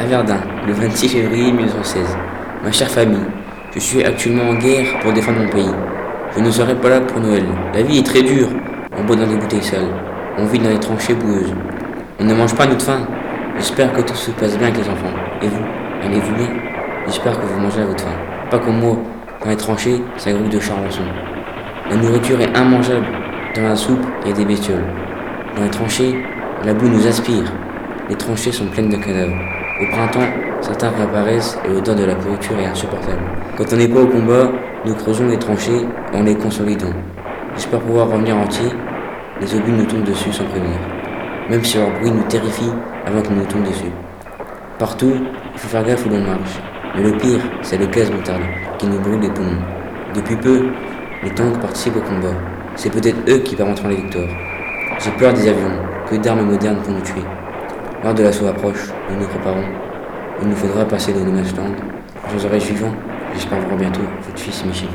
à Verdun, le 26 février 1916. Ma chère famille, je suis actuellement en guerre pour défendre mon pays. Je ne serai pas là pour Noël. La vie est très dure. On boit dans des bouteilles sales. On vit dans des tranchées boueuses. On ne mange pas notre faim. J'espère que tout se passe bien avec les enfants. Et vous, allez-vous bien? J'espère que vous mangez à votre faim. Pas comme moi, dans les tranchées, ça groupe de charançon. La nourriture est immangeable. Dans la soupe, il y a des bestioles. Dans les tranchées, la boue nous aspire. Les tranchées sont pleines de cadavres. Au printemps, certains réapparaissent et l'odeur de la pourriture est insupportable. Quand on n'est pas au combat, nous creusons les tranchées et on les consolidons. J'espère pouvoir revenir entier. Les obus nous tombent dessus sans prévenir. Même si leur bruit nous terrifie avant qu'ils nous tombent dessus. Partout, il faut faire gaffe où l'on marche. Mais le pire, c'est le gaz moutarde qui nous brûle les poumons. Depuis peu, les tanks participent au combat. C'est peut-être eux qui permettront la victoire. J'ai peur des avions, que d'armes modernes pour nous tuer. L'heure de l'assaut approche, nous nous préparons. Il nous faudra passer le Nomadland. Aux oreilles suivantes, j'espère voir bientôt, votre fils Michel.